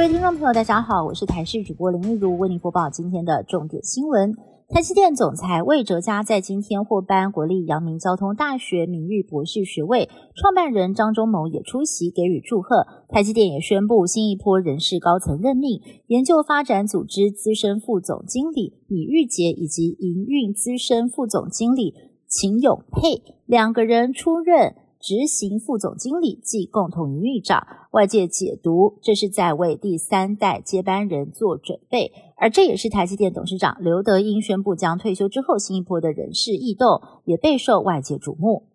各位听众朋友，大家好，我是台视主播林玉如，为您播报今天的重点新闻。台积电总裁魏哲嘉在今天获颁国立阳明交通大学名誉博士学位，创办人张忠谋也出席给予祝贺。台积电也宣布新一波人事高层任命，研究发展组织资深副总经理李玉杰以及营运资深副总经理秦永佩两个人出任。执行副总经理即共同营运长，外界解读这是在为第三代接班人做准备，而这也是台积电董事长刘德英宣布将退休之后新一波的人事异动，也备受外界瞩目。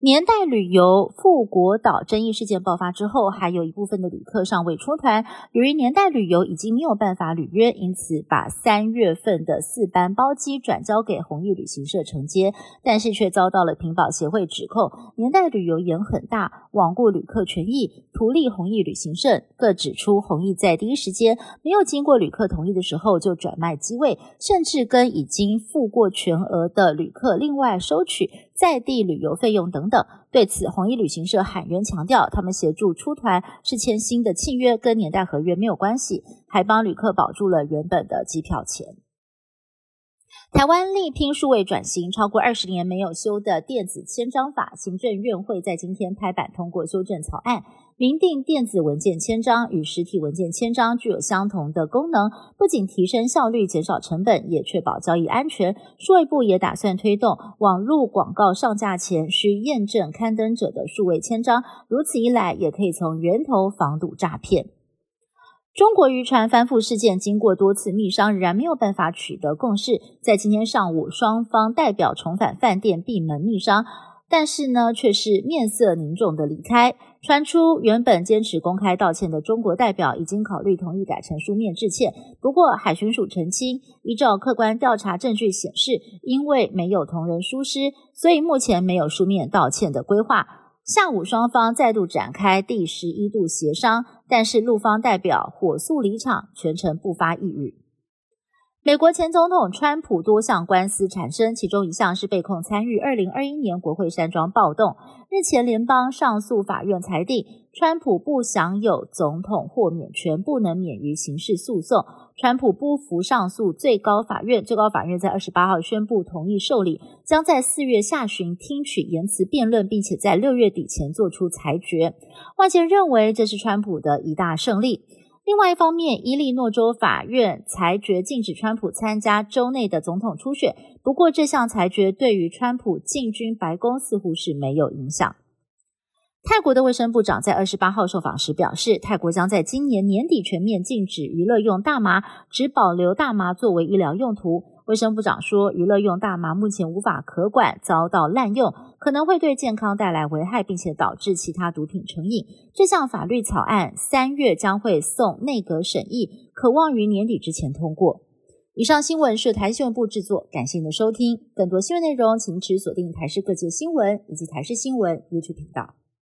年代旅游富国岛争议事件爆发之后，还有一部分的旅客尚未出团。由于年代旅游已经没有办法履约，因此把三月份的四班包机转交给弘毅旅行社承接，但是却遭到了屏保协会指控年代旅游眼很大，罔顾旅客权益，图利弘毅旅行社。各指出，弘毅在第一时间没有经过旅客同意的时候就转卖机位，甚至跟已经付过全额的旅客另外收取在地旅游费用等。等对此，红衣旅行社喊冤强调，他们协助出团是签新的契约，跟年代合约没有关系，还帮旅客保住了原本的机票钱。台湾力拼数位转型，超过二十年没有修的电子签章法，行政院会在今天拍板通过修正草案。明定电子文件签章与实体文件签章具有相同的功能，不仅提升效率、减少成本，也确保交易安全。数位部也打算推动网络广告上架前需验证刊登者的数位签章，如此一来，也可以从源头防堵诈骗。中国渔船翻覆事件经过多次密商，仍然没有办法取得共识。在今天上午，双方代表重返饭店闭门密商。但是呢，却是面色凝重的离开。传出原本坚持公开道歉的中国代表，已经考虑同意改成书面致歉。不过海巡署澄清，依照客观调查证据显示，因为没有同仁疏失，所以目前没有书面道歉的规划。下午双方再度展开第十一度协商，但是陆方代表火速离场，全程不发一语。美国前总统川普多项官司产生，其中一项是被控参与二零二一年国会山庄暴动。日前，联邦上诉法院裁定，川普不享有总统豁免权，不能免于刑事诉讼。川普不服上诉，最高法院最高法院在二十八号宣布同意受理，将在四月下旬听取言辞辩论，并且在六月底前做出裁决。外界认为这是川普的一大胜利。另外一方面，伊利诺州法院裁决禁止川普参加州内的总统初选。不过，这项裁决对于川普进军白宫似乎是没有影响。泰国的卫生部长在二十八号受访时表示，泰国将在今年年底全面禁止娱乐用大麻，只保留大麻作为医疗用途。卫生部长说，娱乐用大麻目前无法可管，遭到滥用，可能会对健康带来危害，并且导致其他毒品成瘾。这项法律草案三月将会送内阁审议，可望于年底之前通过。以上新闻是台新闻部制作，感谢您的收听。更多新闻内容，请持锁定台视各界新闻以及台视新闻 YouTube 频道。